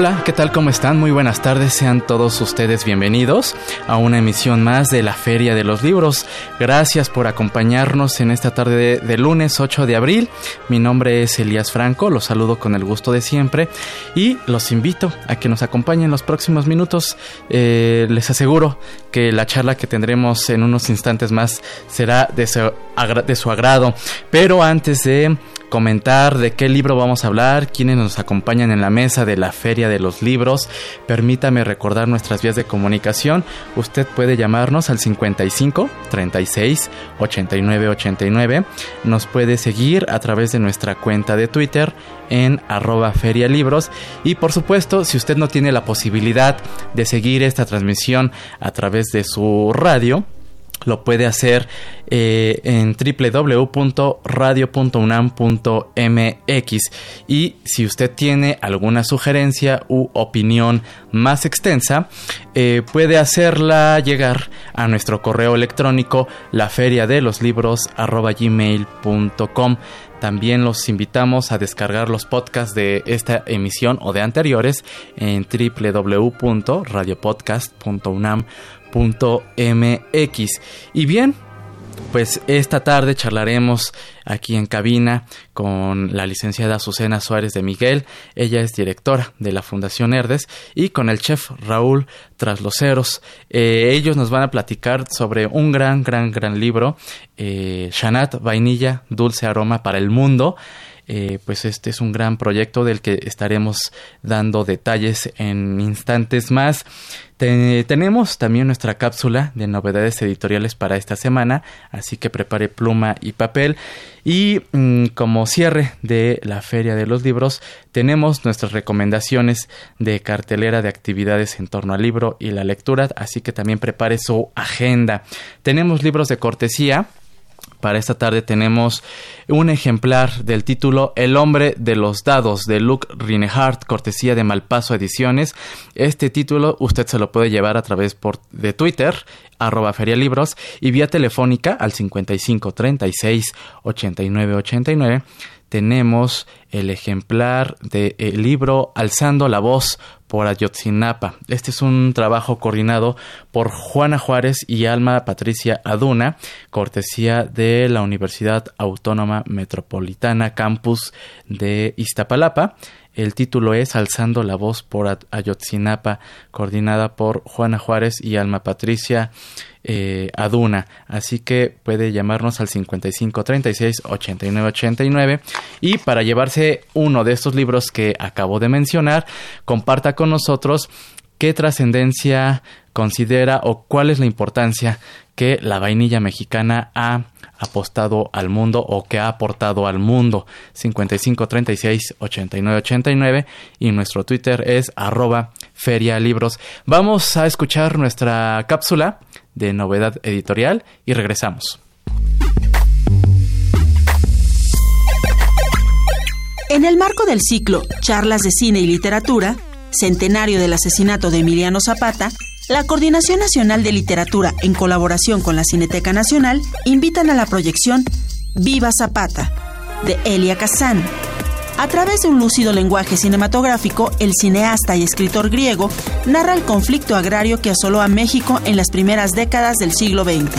Hola, ¿qué tal? ¿Cómo están? Muy buenas tardes, sean todos ustedes bienvenidos a una emisión más de la Feria de los Libros. Gracias por acompañarnos en esta tarde de, lunes 8 de abril. Mi nombre es Elías Franco, los saludo con el gusto de siempre y los invito a que nos acompañen los próximos minutos. Eh, les aseguro que la charla que tendremos en unos instantes más será de de su agrado. Pero antes de comentar de qué libro vamos a hablar, quienes nos acompañan en la mesa de la Feria de los Libros. Permítame recordar nuestras vías de comunicación. Usted puede llamarnos al 55 36 89 89. Nos puede seguir a través de nuestra cuenta de Twitter en arroba ferialibros y por supuesto si usted no tiene la posibilidad de seguir esta transmisión a través de su radio lo puede hacer eh, en www.radio.unam.mx y si usted tiene alguna sugerencia u opinión más extensa eh, puede hacerla llegar a nuestro correo electrónico la también los invitamos a descargar los podcasts de esta emisión o de anteriores en Y bien, pues esta tarde charlaremos aquí en cabina con la licenciada Azucena Suárez de Miguel, ella es directora de la Fundación Herdes, y con el chef Raúl Trasloceros. Eh, ellos nos van a platicar sobre un gran, gran, gran libro, eh, Shanat Vainilla, Dulce Aroma para el Mundo. Eh, pues este es un gran proyecto del que estaremos dando detalles en instantes más. tenemos también nuestra cápsula de novedades editoriales para esta semana, así que prepare pluma y papel. Y mm, como cierre de la Feria de los Libros, tenemos nuestras recomendaciones de cartelera de actividades en torno al libro y la lectura, así que también prepare su agenda. Tenemos libros de cortesía para esta tarde tenemos un ejemplar del título El hombre de los dados de Luke Rinehart, cortesía de Malpaso Ediciones. Este título usted se lo puede llevar a través por, de Twitter, arroba ferialibros, y vía telefónica al 55 36 89 89 tenemos el ejemplar del libro Alzando la voz por Ayotzinapa. Este es un trabajo coordinado por Juana Juárez y Alma Patricia Aduna, cortesía de la Universidad Autónoma Metropolitana Campus de Iztapalapa. El título es Alzando la voz por Ayotzinapa, coordinada por Juana Juárez y Alma Patricia eh, Aduna. Así que puede llamarnos al 55 36 89 89 y para llevarse uno de estos libros que acabo de mencionar, comparta con nosotros qué trascendencia considera o cuál es la importancia que la vainilla mexicana ha apostado al mundo o que ha aportado al mundo 55 36 89 89 y nuestro Twitter es arroba feria libros. Vamos a escuchar nuestra cápsula de novedad editorial y regresamos. En el marco del ciclo Charlas de Cine y Literatura, centenario del asesinato de Emiliano Zapata, la Coordinación Nacional de Literatura, en colaboración con la Cineteca Nacional, invitan a la proyección Viva Zapata, de Elia Kazan, A través de un lúcido lenguaje cinematográfico, el cineasta y escritor griego narra el conflicto agrario que asoló a México en las primeras décadas del siglo XX.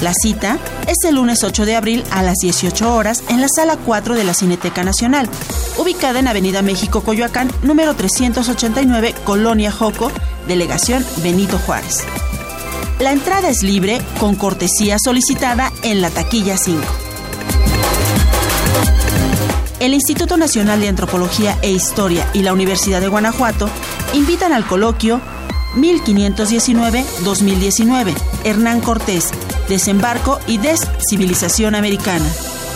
La cita es el lunes 8 de abril a las 18 horas en la sala 4 de la Cineteca Nacional, ubicada en Avenida México Coyoacán, número 389, Colonia Joco, Delegación Benito Juárez. La entrada es libre con cortesía solicitada en la taquilla 5 el Instituto Nacional de Antropología e Historia y la Universidad de Guanajuato invitan al coloquio 1519-2019, Hernán Cortés, Desembarco y Descivilización Americana.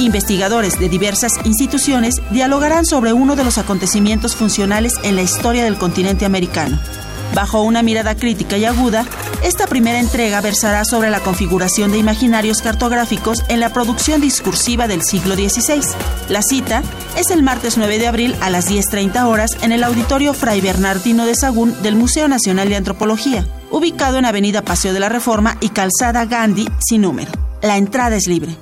Investigadores de diversas instituciones dialogarán sobre uno de los acontecimientos funcionales en la historia del continente americano. Bajo una mirada crítica y aguda, esta primera entrega versará sobre la configuración de imaginarios cartográficos en la producción discursiva del siglo XVI. La cita es el martes 9 de abril a las 10.30 horas en el Auditorio Fray Bernardino de Sagún del Museo Nacional de Antropología, ubicado en Avenida Paseo de la Reforma y Calzada Gandhi sin número. La entrada es libre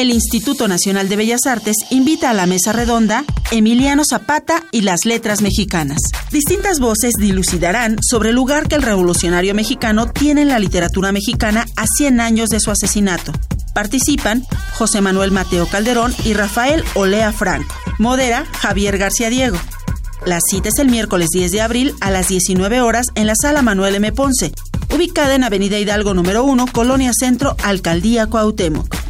el Instituto Nacional de Bellas Artes invita a la mesa redonda Emiliano Zapata y las letras mexicanas. Distintas voces dilucidarán sobre el lugar que el revolucionario mexicano tiene en la literatura mexicana a 100 años de su asesinato. Participan José Manuel Mateo Calderón y Rafael Olea Franco. Modera Javier García Diego. La cita es el miércoles 10 de abril a las 19 horas en la sala Manuel M. Ponce, ubicada en Avenida Hidalgo número 1, Colonia Centro, Alcaldía Cuauhtémoc.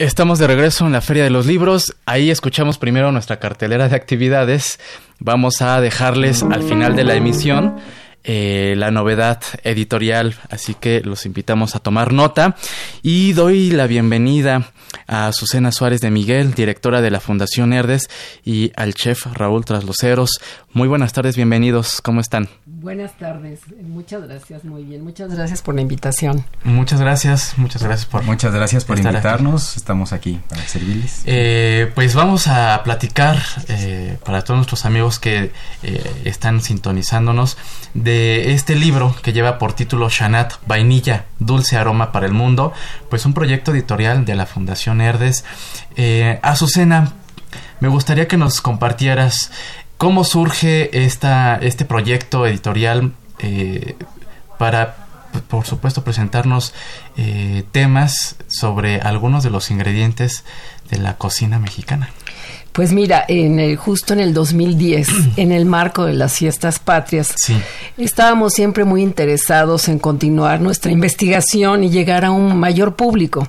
Estamos de regreso en la Feria de los Libros. Ahí escuchamos primero nuestra cartelera de actividades. Vamos a dejarles al final de la emisión eh, la novedad editorial, así que los invitamos a tomar nota. Y doy la bienvenida a Susana Suárez de Miguel, directora de la Fundación Herdes, y al chef Raúl Trasloceros. Muy buenas tardes, bienvenidos, ¿cómo están? Buenas tardes, muchas gracias, muy bien, muchas gracias por la invitación. Muchas gracias, muchas gracias por Muchas gracias por invitarnos, estamos aquí para servirles. Eh, pues vamos a platicar eh, para todos nuestros amigos que eh, están sintonizándonos de este libro que lleva por título Shanat, Vainilla, Dulce Aroma para el Mundo, pues un proyecto editorial de la Fundación Herdes. Azucena, me gustaría que nos compartieras ¿Cómo surge esta, este proyecto editorial eh, para, por supuesto, presentarnos eh, temas sobre algunos de los ingredientes de la cocina mexicana? Pues mira, en el, justo en el 2010, en el marco de las fiestas patrias, estábamos siempre muy interesados en continuar nuestra investigación y llegar a un mayor público.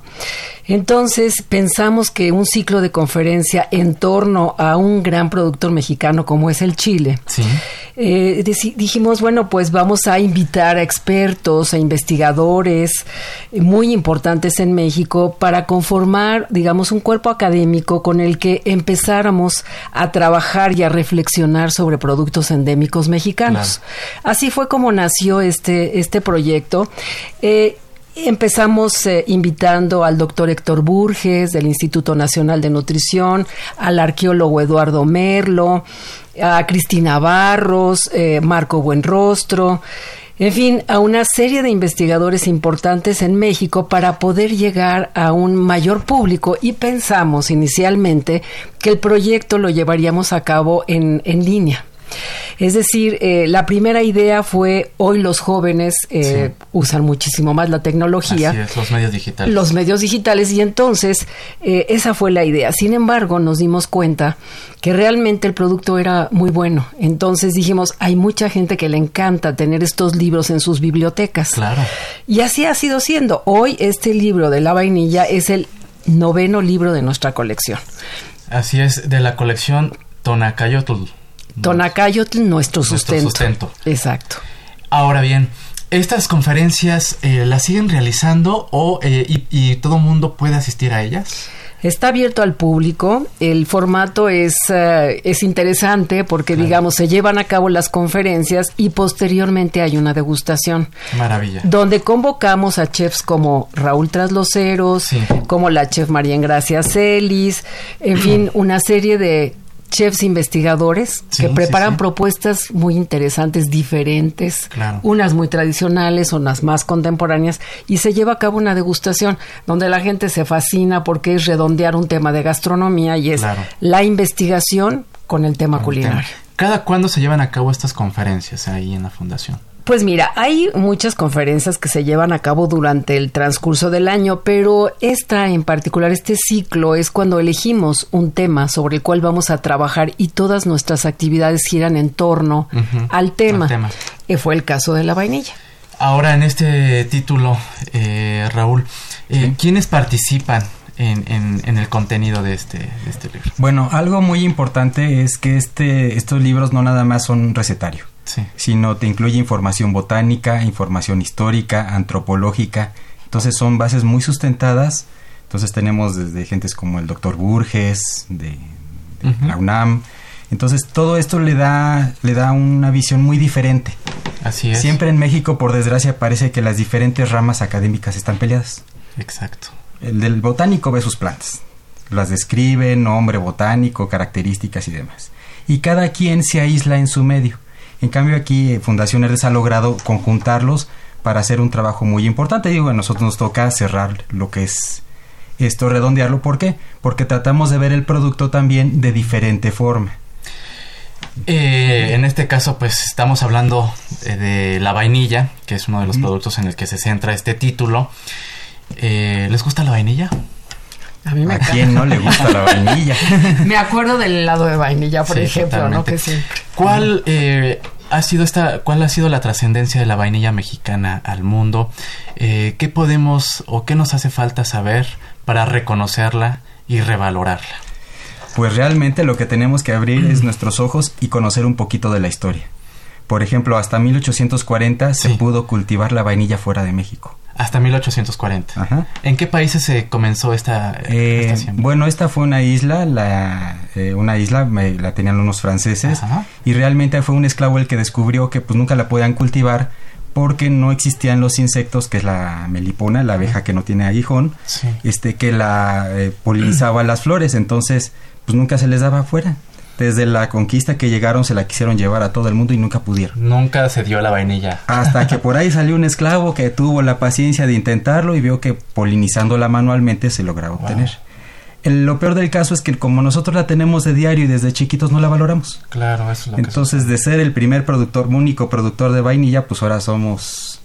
Entonces pensamos que un ciclo de conferencia en torno a un gran productor mexicano como es el Chile, eh, dijimos, bueno, pues vamos a invitar a expertos, a investigadores muy importantes en México para conformar, digamos, un cuerpo académico con el que empezáramos a trabajar y a reflexionar sobre productos endémicos mexicanos. Así fue como nació este, este proyecto. Eh, Empezamos eh, invitando al doctor Héctor Burges del Instituto Nacional de Nutrición, al arqueólogo Eduardo Merlo, a Cristina Barros, eh, Marco Buenrostro, en fin, a una serie de investigadores importantes en México para poder llegar a un mayor público y pensamos inicialmente que el proyecto lo llevaríamos a cabo en, en línea. Es decir, eh, la primera idea fue hoy los jóvenes eh, usan muchísimo más la tecnología. Así los medios digitales. Los medios digitales y entonces eh, esa fue la idea. Sin embargo, nos dimos cuenta que realmente el producto era muy bueno. Entonces dijimos, hay mucha gente que le encanta tener estos libros en sus bibliotecas. Claro. Y así ha sido siendo. Hoy este libro de la vainilla es el noveno libro de nuestra colección. Así es, de la colección Tonacayotl. Tonacayotl, nuestro sustento. Nuestro sustento. Exacto. Ahora bien, ¿estas conferencias eh, las siguen realizando o eh, y, y, todo mundo puede asistir a ellas? Está abierto al público. El formato es, uh, es interesante porque, claro. digamos, se llevan a cabo las conferencias y posteriormente hay una degustación. Maravilla. Donde convocamos a chefs como Raúl Trasloceros, sí. como la chef María Gracia Celis, en fin, una serie de chefs investigadores que preparan propuestas muy interesantes, diferentes, unas muy tradicionales, unas más contemporáneas, y se lleva a cabo una degustación donde la gente se fascina porque es redondear un tema de gastronomía y es la investigación con el tema culinario. ¿Cada cuándo se llevan a cabo estas conferencias ahí en la fundación? Pues mira, hay muchas conferencias que se llevan a cabo durante el transcurso del año, pero esta en particular, este ciclo, es cuando elegimos un tema sobre el cual vamos a trabajar y todas nuestras actividades giran en torno al tema. que fue el caso de la vainilla. Ahora, en este título, eh, Raúl, eh, ¿quiénes participan en, el contenido de este, de este libro? Bueno, algo muy importante es que este, estos libros no nada más son recetario sino te incluye información botánica, información histórica, antropológica. Entonces son bases muy sustentadas. Entonces tenemos desde gentes como el doctor Burges, de, la UNAM. Entonces todo esto le da, le da una visión muy diferente. Así es. Siempre en México, por desgracia, parece que las diferentes ramas académicas están peleadas. Exacto. El del botánico ve sus plantas, las describe, nombre botánico, características y demás. Y cada quien se aísla en su medio. En cambio aquí eh, Fundación Herdes ha logrado conjuntarlos para hacer un trabajo muy importante. Digo, a nosotros nos toca cerrar lo que es esto, redondearlo. ¿Por qué? Porque tratamos de ver el producto también de diferente forma. Eh, en este caso, pues estamos hablando eh, de, la vainilla, que es uno de los productos en el que se centra este título. ¿Les gusta la vainilla? A, mí me quién no le gusta la vainilla? me acuerdo del helado de vainilla, por ejemplo, ¿no? Que sí. ¿Cuál eh, ha sido esta, cuál ha sido la trascendencia de la vainilla mexicana al mundo? Eh, ¿Qué podemos o qué nos hace falta saber para reconocerla y revalorarla? Pues realmente lo que tenemos que abrir es nuestros ojos y conocer un poquito de la historia. Por ejemplo, hasta 1840 se pudo cultivar la vainilla fuera de México. Hasta 1840. ¿En qué países se comenzó esta, eh, Bueno, esta fue una isla, la, eh, una isla la tenían unos franceses y realmente fue un esclavo el que descubrió que pues nunca la podían cultivar porque no existían los insectos, que es la melipona, la abeja que no tiene aguijón, este que la eh, polinizaba las flores, entonces pues nunca se les daba afuera desde la conquista que llegaron se la quisieron llevar a todo el mundo y nunca pudieron. Nunca se dio la vainilla. Hasta que por ahí salió un esclavo que tuvo la paciencia de intentarlo y vio que polinizándola manualmente se lograba obtener. lo peor del caso es que como nosotros la tenemos de diario y desde chiquitos no la valoramos. Claro, eso es lo Entonces, de ser el primer productor, único productor de vainilla, pues ahora somos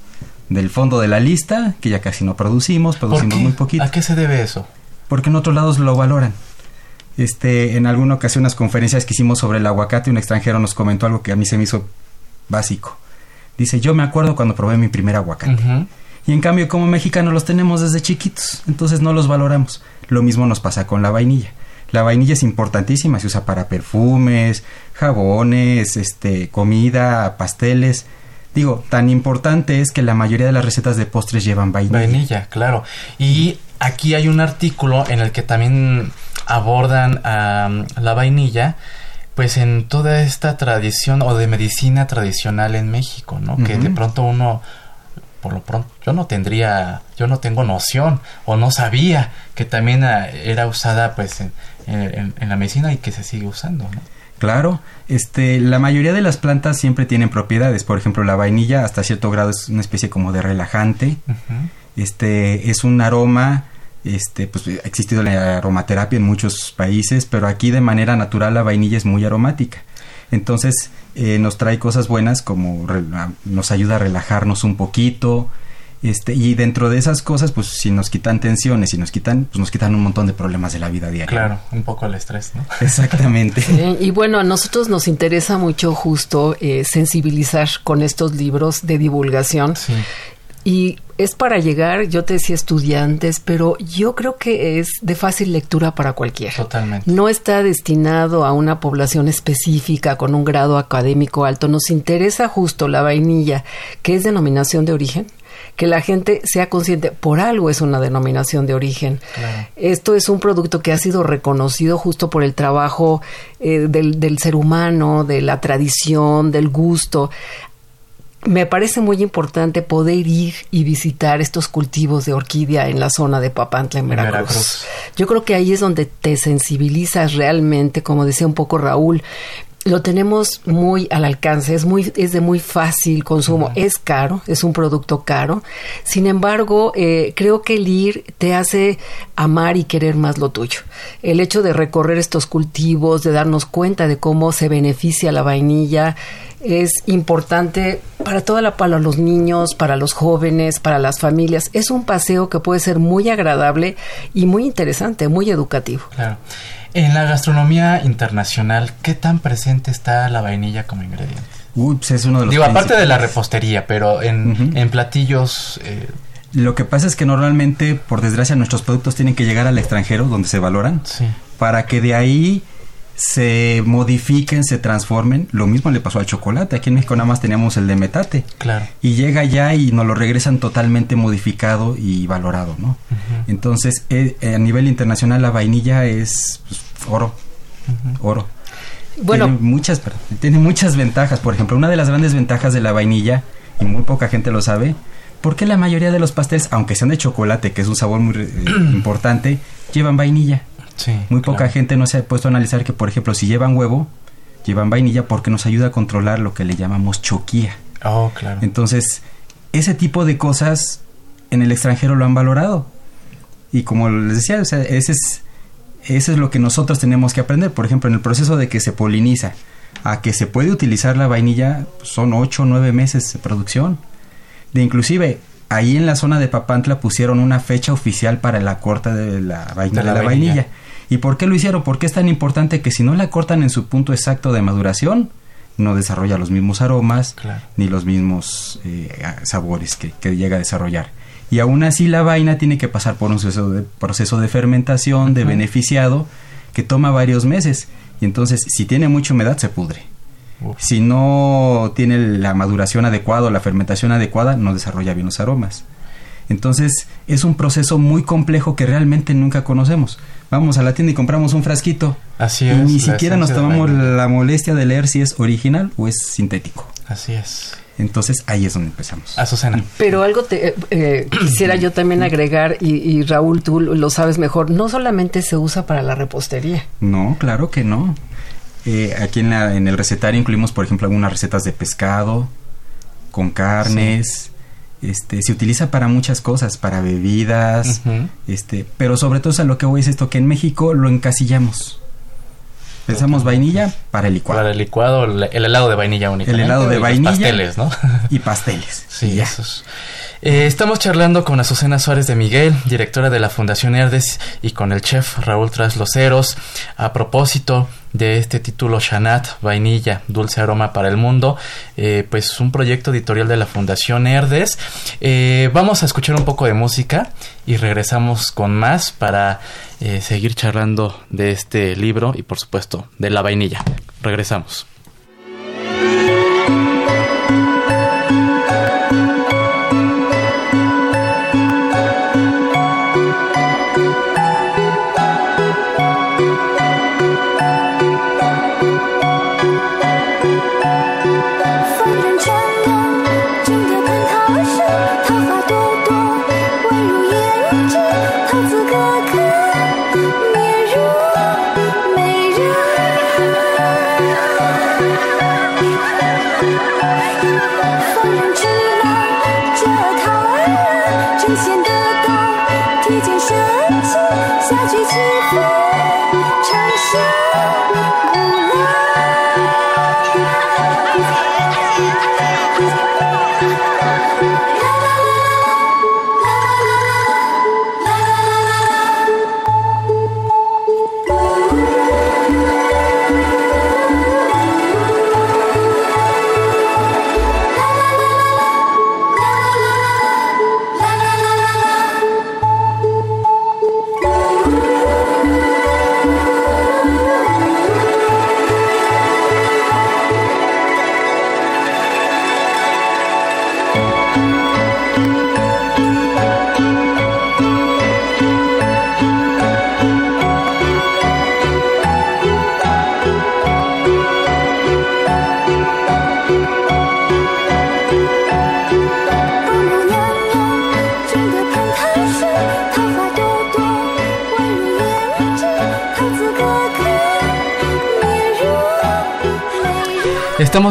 del fondo de la lista, que ya casi no producimos, producimos muy poquito. ¿A qué se debe eso? Porque en otros lados lo valoran. Este, en alguna ocasión, unas conferencias que hicimos sobre el aguacate, un extranjero nos comentó algo que a mí se me hizo básico. Dice, yo me acuerdo cuando probé mi primer aguacate. Y en cambio, como mexicanos los tenemos desde chiquitos, entonces no los valoramos. Lo mismo nos pasa con la vainilla. La vainilla es importantísima, se usa para perfumes, jabones, este, comida, pasteles. Digo, tan importante es que la mayoría de las recetas de postres llevan vainilla. Vainilla, claro. Y aquí hay un artículo en el que también abordan a la vainilla pues en toda esta tradición o de medicina tradicional en México, ¿no? Que de pronto uno por lo pronto yo no tendría yo no tengo noción o no sabía que también ah, era usada pues en, en, la medicina y que se sigue usando ¿no? claro este la mayoría de las plantas siempre tienen propiedades por ejemplo la vainilla hasta cierto grado es una especie como de relajante este es un aroma este, pues ha existido la aromaterapia en muchos países, pero aquí de manera natural la vainilla es muy aromática. Entonces eh, nos trae cosas buenas como nos ayuda a relajarnos un poquito, este, y dentro de esas cosas, pues si nos quitan tensiones, si nos quitan, pues nos quitan un montón de problemas de la vida diaria. Claro, un poco el estrés, ¿no? Exactamente. y bueno, a nosotros nos interesa mucho justo eh, sensibilizar con estos libros de divulgación. Sí. Y es para llegar, yo te decía estudiantes, pero yo creo que es de fácil lectura para cualquiera. Totalmente. No está destinado a una población específica con un grado académico alto. Nos interesa justo la vainilla, que es denominación de origen que la gente sea consciente, por algo es una denominación de origen. Esto es un producto que ha sido reconocido justo por el trabajo eh, del, del, ser humano, de la tradición, del gusto me parece muy importante poder ir y visitar estos cultivos de orquídea en la zona de Papantla, en Veracruz. Yo creo que ahí es donde te sensibilizas realmente, como decía un poco Raúl, lo tenemos muy al alcance, es muy es de muy fácil consumo, es caro, es un producto caro. Sin embargo, eh, creo que el ir te hace amar y querer más lo tuyo. El hecho de recorrer estos cultivos, de darnos cuenta de cómo se beneficia la vainilla, es importante para toda la para los niños, para los jóvenes, para las familias. Es un paseo que puede ser muy agradable y muy interesante, muy educativo. Claro. En la gastronomía internacional, ¿qué tan presente está la vainilla como ingrediente? Uy, pues es uno de los Digo, aparte de la repostería, pero en, en platillos... Eh... Lo que pasa es que normalmente, por desgracia, nuestros productos tienen que llegar al extranjero, donde se valoran, sí. para que de ahí se modifiquen, se transformen. Lo mismo le pasó al chocolate. Aquí en México nada más teníamos el de metate. Claro. Y llega ya y nos lo regresan totalmente modificado y valorado, ¿no? Entonces, eh, a nivel internacional la vainilla es pues, oro. Oro. Bueno, tiene muchas, tiene muchas ventajas. Por ejemplo, una de las grandes ventajas de la vainilla, y muy poca gente lo sabe, porque la mayoría de los pasteles, aunque sean de chocolate, que es un sabor muy eh, importante, llevan vainilla. Muy poca gente no se ha puesto a analizar que, por ejemplo, si llevan huevo, llevan vainilla porque nos ayuda a controlar lo que le llamamos choquía. Oh, claro. Entonces, ese tipo de cosas en el extranjero lo han valorado. Y como les decía, ese es, eso es lo que nosotros tenemos que aprender. Por ejemplo, en el proceso de que se poliniza a que se puede utilizar la vainilla, pues, son 8 o 9 meses de producción. De inclusive, ahí en la zona de Papantla pusieron una fecha oficial para la corta de la, vaina, de la, vainilla. ¿Y por qué lo hicieron? Porque es tan importante que si no la cortan en su punto exacto de maduración, no desarrolla los mismos aromas ni los mismos eh, sabores que, llega a desarrollar. Y aún así la vaina tiene que pasar por un proceso de, proceso de fermentación, de beneficiado, que toma varios meses. Y entonces, si tiene mucha humedad, se pudre. Si no tiene la maduración adecuada o la fermentación adecuada, no desarrolla bien los aromas. Entonces, es un proceso muy complejo que realmente nunca conocemos vamos a la tienda y compramos un frasquito. Así y es. ni siquiera nos tomamos la, molestia de leer si es original o es sintético. Así es. Entonces ahí es donde empezamos. Azucena. Pero algo te, eh, eh, quisiera yo también agregar, y, Raúl, tú lo sabes mejor, no solamente se usa para la repostería. No, claro que no. Eh, aquí en, la, en el recetario incluimos, por ejemplo, algunas recetas de pescado, con carnes, este, se utiliza para muchas cosas, para bebidas, este, pero sobre todo a lo que voy es esto, que en México lo encasillamos. Pensamos vainilla para el licuado. Para el licuado, el helado de vainilla único. El helado de vainilla. Pasteles, ¿no? Y pasteles. Sí, esos. Eh, estamos charlando con Azucena Suárez de Miguel, directora de la Fundación Herdes, y con el chef Raúl Trasloceros, a propósito de este título Shanat, Vainilla, Dulce Aroma para el Mundo, eh, pues un proyecto editorial de la Fundación Herdes. Eh, vamos a escuchar un poco de música y regresamos con más para seguir charlando de este libro y por supuesto de la vainilla. Regresamos.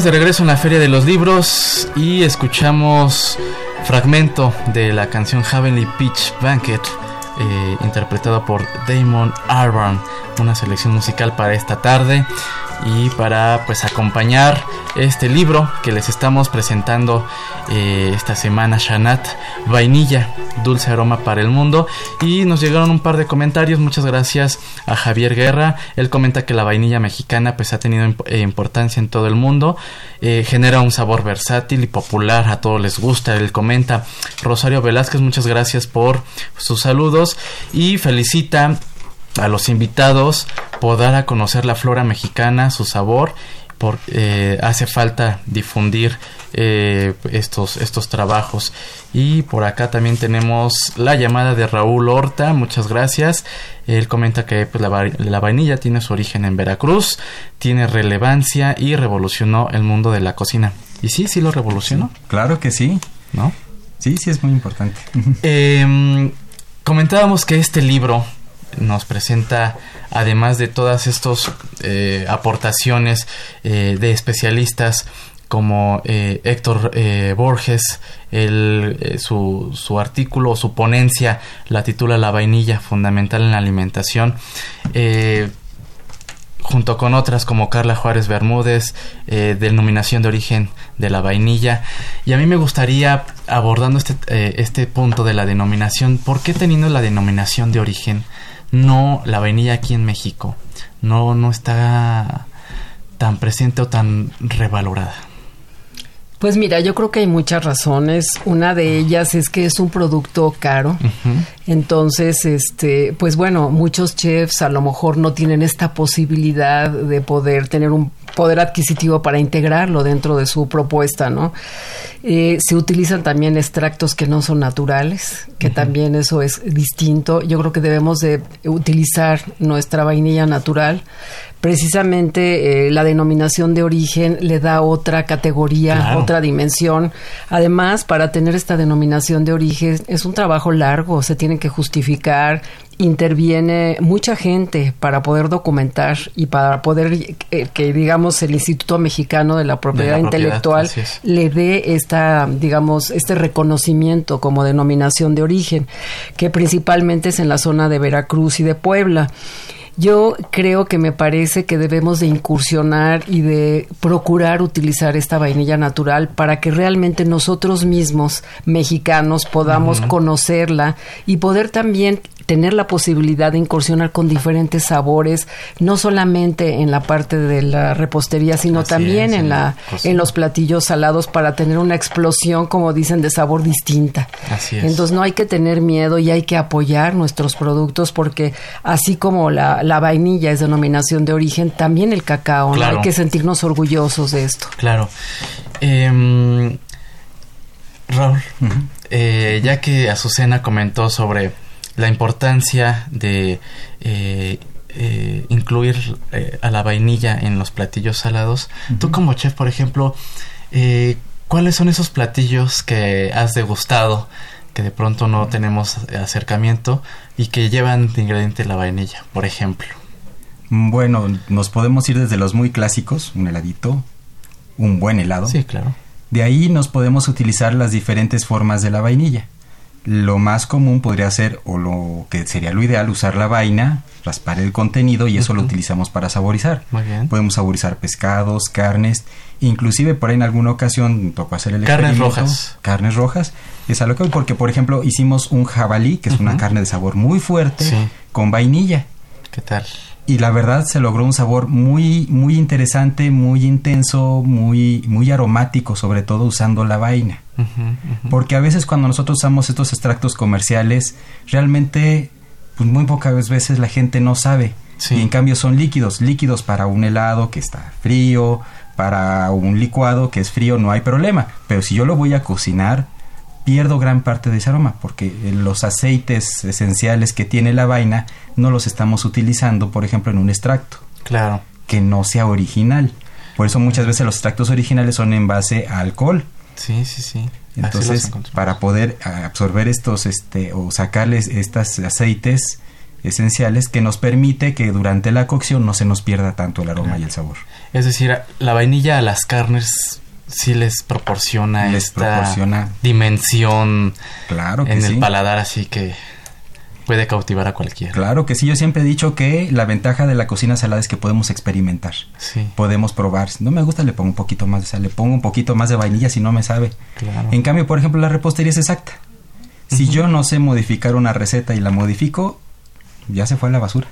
De regreso en la Feria de los Libros y escuchamos fragmento de la canción Heavenly Peach Banquet, eh, interpretado por Damon Albarn, una selección musical para esta tarde y para pues acompañar este libro que les estamos presentando eh, esta semana Shanat Vainilla Dulce Aroma para el Mundo. Y nos llegaron un par de comentarios. Muchas gracias a Javier Guerra. Él comenta que la vainilla mexicana pues ha tenido eh, importancia en todo el mundo. Eh, genera un sabor versátil y popular. A todos les gusta él comenta. Rosario Velázquez muchas gracias por sus saludos. Y felicita a los invitados por dar a conocer la flora mexicana, su sabor, porque eh, hace falta difundir eh, estos, estos trabajos. Y por acá también tenemos la llamada de Raúl Horta, muchas gracias. Él comenta que pues, la, la, vainilla tiene su origen en Veracruz, tiene relevancia y revolucionó el mundo de la cocina. ¿Y sí, sí lo revolucionó? Claro que sí. ¿No? Sí, sí, es muy importante. Eh, comentábamos que este libro nos presenta, además de todas estas eh, aportaciones eh, de especialistas como eh, Héctor Borges, el, su, su, artículo su ponencia la titula La vainilla fundamental en la alimentación junto con otras como Carla Juárez Bermúdez, denominación de origen de la vainilla. Y a mí me gustaría, abordando este, este punto de la denominación, ¿por qué teniendo la denominación de origen no la vainilla aquí en México no no está tan presente o tan revalorada. Pues mira, yo creo que hay muchas razones. Una de ellas es que es un producto caro. Entonces, este, pues bueno, muchos chefs a lo mejor no tienen esta posibilidad de poder tener un poder adquisitivo para integrarlo dentro de su propuesta, ¿no? Eh, se utilizan también extractos que no son naturales, que también eso es distinto. Yo creo que debemos de utilizar nuestra vainilla natural. Precisamente eh, la denominación de origen le da otra categoría, otra dimensión. Además, para tener esta denominación de origen es un trabajo largo, se tiene que justificar, interviene mucha gente para poder documentar y para poder eh, que digamos el Instituto Mexicano de la Propiedad, Intelectual le dé esta digamos este reconocimiento como denominación de origen que principalmente es en la zona de Veracruz y de Puebla. Yo creo que me parece que debemos de incursionar y de procurar utilizar esta vainilla natural para que realmente nosotros mismos, mexicanos, podamos conocerla y poder también tener la posibilidad de incursionar con diferentes sabores, no solamente en la parte de la repostería, sino también en la en los platillos salados para tener una explosión, como dicen, de sabor distinta. Así es. Entonces no hay que tener miedo y hay que apoyar nuestros productos porque así como la, la vainilla es denominación de origen, también el cacao, ¿no? hay que sentirnos orgullosos de esto. Claro. Eh, Raúl, eh, ya que Azucena comentó sobre la importancia de eh, eh, incluir eh, a la vainilla en los platillos salados. Tú como chef, por ejemplo, ¿cuáles son esos platillos que has degustado que de pronto no tenemos acercamiento y que llevan de ingrediente la vainilla, por ejemplo? Bueno, nos podemos ir desde los muy clásicos, un heladito, un buen helado. Sí, claro. De ahí nos podemos utilizar las diferentes formas de la vainilla. Lo más común podría ser, o lo que sería lo ideal, usar la vaina, raspar el contenido y eso lo utilizamos para saborizar. Muy bien. Podemos saborizar pescados, carnes, inclusive por ahí en alguna ocasión tocó hacer el Carnes rojas. Carnes rojas. Es algo que, porque por ejemplo hicimos un jabalí, que es una carne de sabor muy fuerte, con vainilla. ¿Qué tal? y la verdad se logró un sabor muy muy interesante, muy intenso, muy muy aromático, sobre todo usando la vaina. Porque a veces cuando nosotros usamos estos extractos comerciales, realmente pues muy pocas veces la gente no sabe. Y en cambio son líquidos, líquidos para un helado que está frío, para un licuado que es frío no hay problema, pero si yo lo voy a cocinar pierdo gran parte de ese aroma porque los aceites esenciales que tiene la vaina no los estamos utilizando, por ejemplo, en un extracto. Claro. Que no sea original. Por eso muchas veces los extractos originales son en base a alcohol. Sí, sí, sí. Entonces, para poder absorber estos este o sacarles estos aceites esenciales que nos permite que durante la cocción no se nos pierda tanto el aroma y el sabor. Es decir, la vainilla a las carnes sí les proporciona esta dimensión claro en el paladar así que puede cautivar a cualquiera. Claro que sí, yo siempre he dicho que la ventaja de la cocina salada es que podemos experimentar. Sí. Podemos probar. Si no me gusta, le pongo un poquito más de sal, le pongo un poquito más de vainilla si no me sabe. En cambio, por ejemplo, la repostería es exacta. Si yo no sé modificar una receta y la modifico, ya se fue a la basura.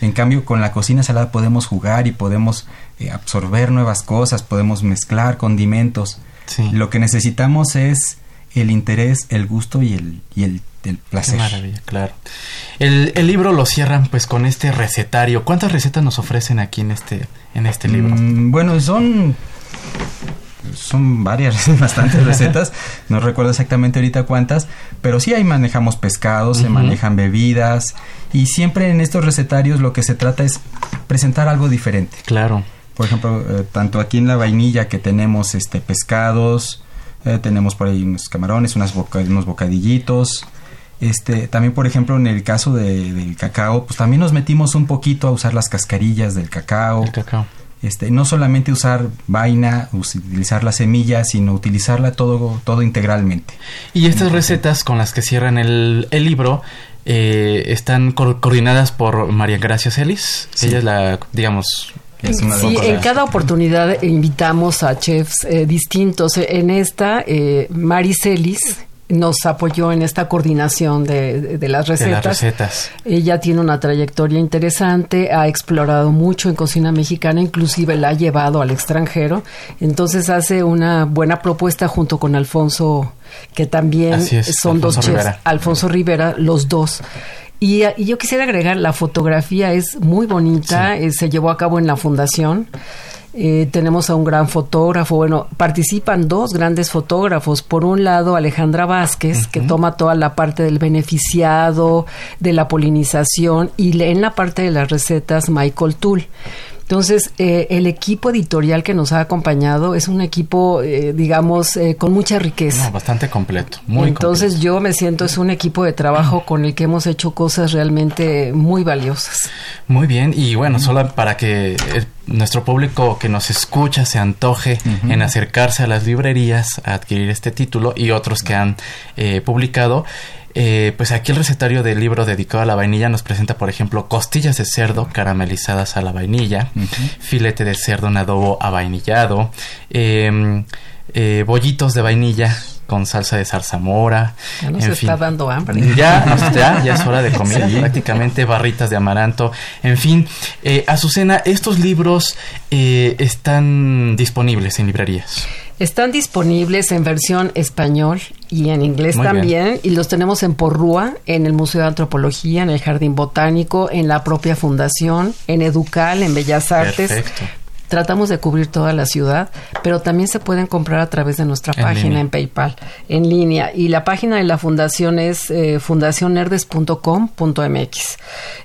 En cambio, con la cocina salada podemos jugar y podemos eh, absorber nuevas cosas, podemos mezclar condimentos. Lo que necesitamos es el interés, el gusto y el, y el, placer. maravilla, claro. El, el, libro lo cierran pues con este recetario. ¿Cuántas recetas nos ofrecen aquí en este, en este libro? Mm, bueno, son son varias, bastantes recetas, no recuerdo exactamente ahorita cuántas, pero sí ahí manejamos pescados, se manejan bebidas y siempre en estos recetarios lo que se trata es presentar algo diferente. Claro. Por ejemplo, eh, tanto aquí en la vainilla que tenemos este pescados, eh, tenemos por ahí unos camarones, unas unos bocadillitos. Este, también, por ejemplo, en el caso de, del cacao, pues también nos metimos un poquito a usar las cascarillas del cacao. El cacao. Este, no solamente usar vaina, utilizar la semilla, sino utilizarla todo, todo integralmente. Y estas recetas con las que cierran el, el libro eh, están coordinadas por María Gracia Celis. Ella es la, digamos, sí, en cada oportunidad invitamos a chefs eh, distintos. En esta, eh, Mari Celis, nos apoyó en esta coordinación de, las recetas. Ella tiene una trayectoria interesante, ha explorado mucho en cocina mexicana, inclusive la ha llevado al extranjero. Entonces hace una buena propuesta junto con Alfonso, que también son dos chefs. Alfonso Rivera, los dos. Y, yo quisiera agregar, la fotografía es muy bonita, eh, se llevó a cabo en la fundación. Eh, tenemos a un gran fotógrafo, bueno, participan dos grandes fotógrafos. Por un lado, Alejandra Vázquez, que toma toda la parte del beneficiado, de la polinización, y en la parte de las recetas, Michael Tull. Entonces, eh, el equipo editorial que nos ha acompañado es un equipo, eh, digamos, eh, con mucha riqueza. bastante completo, muy Entonces, yo me siento, es un equipo de trabajo con el que hemos hecho cosas realmente muy valiosas. Muy bien, y bueno, solo para que nuestro público que nos escucha se antoje en acercarse a las librerías a adquirir este título y otros que han publicado. Eh, pues aquí el recetario del libro dedicado a la vainilla nos presenta, por ejemplo, costillas de cerdo caramelizadas a la vainilla, filete de cerdo en adobo avainillado, em, eh, bollitos de vainilla con salsa de zarzamora. Ya nos está dando hambre. Ya, ya, es hora de comer, prácticamente barritas de amaranto. En fin, eh, Azucena, estos libros eh, están disponibles en librerías. Están disponibles en versión español y en inglés también, y los tenemos en Porrúa, en el Museo de Antropología, en el Jardín Botánico, en la propia fundación, en Educal, en Bellas Artes. Tratamos de cubrir toda la ciudad, pero también se pueden comprar a través de nuestra página en PayPal, en línea. Y la página de la fundación es eh, fundacionerdes.com.mx.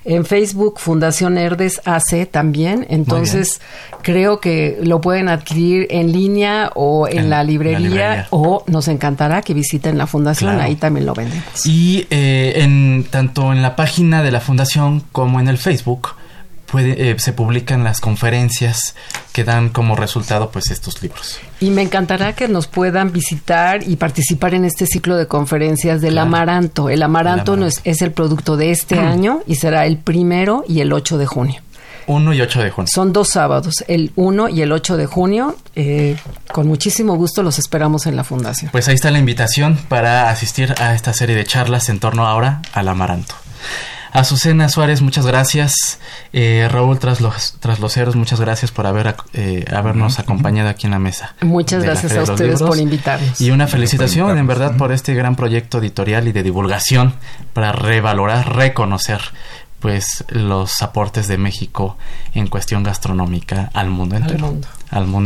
En Facebook, Fundación Nerdes AC también. Entonces, creo que lo pueden adquirir en línea o en, la, librería, o nos encantará que visiten la fundación. Ahí también lo vendemos. Y eh, en, tanto en la página de la fundación como en el Facebook puede, eh, se publican las conferencias que dan como resultado pues estos libros. Y me encantará que nos puedan visitar y participar en este ciclo de conferencias del amaranto. El amaranto, No es, es, el producto de este año y será el primero y el 8 de junio. 1 y 8 de junio. Son dos sábados, el 1 y el 8 de junio. Eh, con muchísimo gusto los esperamos en la fundación. Pues ahí está la invitación para asistir a esta serie de charlas en torno ahora al amaranto. Azucena Suárez, muchas gracias. Eh, Raúl Tras los, Trasloceros, muchas gracias por haber, eh, habernos acompañado aquí en la mesa. Muchas gracias a ustedes por invitarnos. Y una felicitación, en verdad, por este gran proyecto editorial y de divulgación para revalorar, reconocer pues los aportes de México en cuestión gastronómica al mundo entero. Al mundo.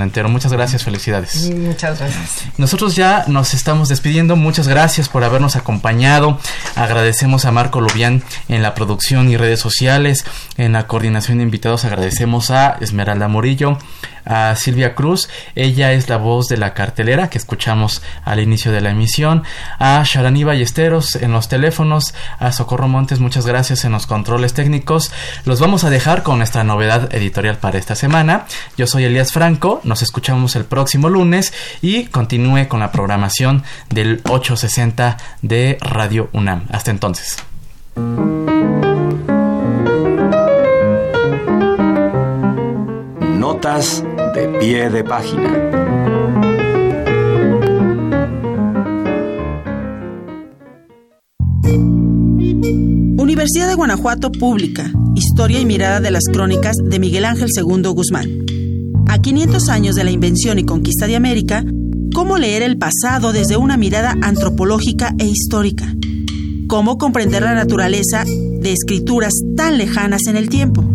Entero. Muchas gracias, felicidades. Muchas gracias. Nosotros ya nos estamos despidiendo. Muchas gracias por habernos acompañado. Agradecemos a Marco Lubián en la producción y redes sociales. En la coordinación de invitados agradecemos a Esmeralda Morillo, a Silvia Cruz, ella es la voz de la cartelera que escuchamos al inicio de la emisión, a Sharani Ballesteros en los teléfonos, a Socorro Montes, muchas gracias en los controles técnicos. Los vamos a dejar con nuestra novedad editorial para esta semana. Yo soy Elías Franco, nos escuchamos el próximo lunes y continúe con la programación del 860 de Radio UNAM. Hasta entonces. Notas pie de página. Universidad de Guanajuato Pública, Historia y Mirada de las Crónicas de Miguel Ángel II Guzmán. A 500 años de la invención y conquista de América, ¿cómo leer el pasado desde una mirada antropológica e histórica? ¿Cómo comprender la naturaleza de escrituras tan lejanas en el tiempo?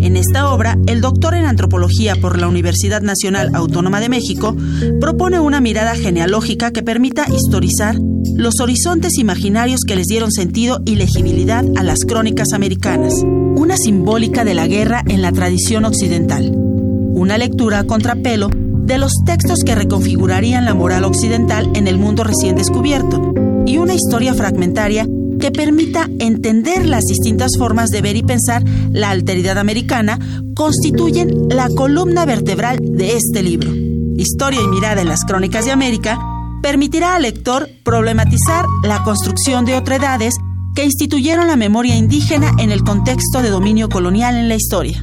En esta obra, el doctor en antropología por la Universidad Nacional Autónoma de México propone una mirada genealógica que permita historizar los horizontes imaginarios que les dieron sentido y legibilidad a las crónicas americanas, una simbólica de la guerra en la tradición occidental, una lectura a contrapelo de los textos que reconfigurarían la moral occidental en el mundo recién descubierto, y una historia fragmentaria que permita entender las distintas formas de ver y pensar la alteridad americana constituyen la columna vertebral de este libro. Historia y mirada en las crónicas de América permitirá al lector problematizar la construcción de otredades que instituyeron la memoria indígena en el contexto de dominio colonial en la historia.